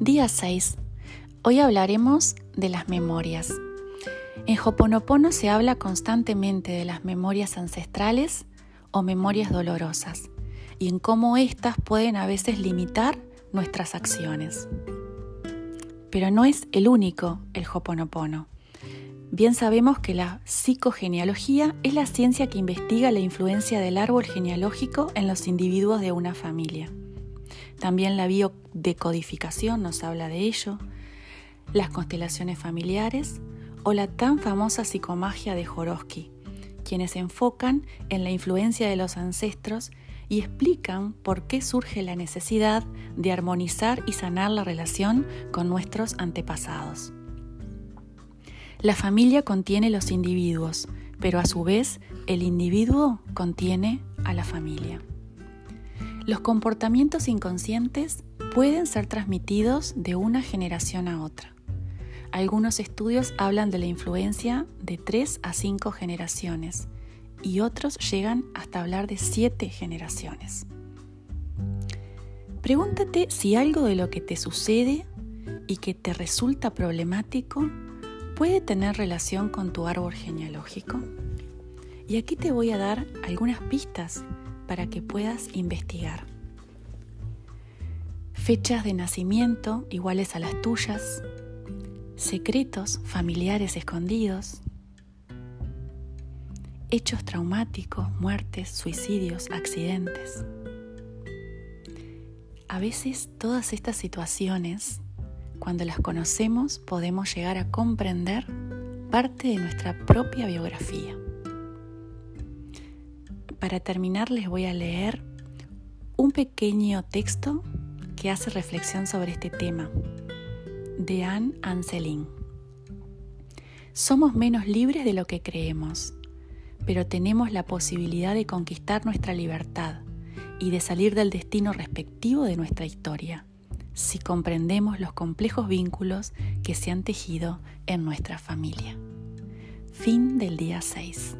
Día 6. Hoy hablaremos de las memorias. En Hoponopono se habla constantemente de las memorias ancestrales o memorias dolorosas y en cómo éstas pueden a veces limitar nuestras acciones. Pero no es el único el Hoponopono. Bien sabemos que la psicogenealogía es la ciencia que investiga la influencia del árbol genealógico en los individuos de una familia. También la biodecodificación nos habla de ello, las constelaciones familiares o la tan famosa psicomagia de Joroski, quienes enfocan en la influencia de los ancestros y explican por qué surge la necesidad de armonizar y sanar la relación con nuestros antepasados. La familia contiene los individuos, pero a su vez el individuo contiene a la familia. Los comportamientos inconscientes pueden ser transmitidos de una generación a otra. Algunos estudios hablan de la influencia de 3 a 5 generaciones y otros llegan hasta hablar de 7 generaciones. Pregúntate si algo de lo que te sucede y que te resulta problemático puede tener relación con tu árbol genealógico. Y aquí te voy a dar algunas pistas para que puedas investigar. Fechas de nacimiento iguales a las tuyas, secretos familiares escondidos, hechos traumáticos, muertes, suicidios, accidentes. A veces todas estas situaciones, cuando las conocemos, podemos llegar a comprender parte de nuestra propia biografía. Para terminar les voy a leer un pequeño texto que hace reflexión sobre este tema, de Anne Anselin. Somos menos libres de lo que creemos, pero tenemos la posibilidad de conquistar nuestra libertad y de salir del destino respectivo de nuestra historia, si comprendemos los complejos vínculos que se han tejido en nuestra familia. Fin del día 6.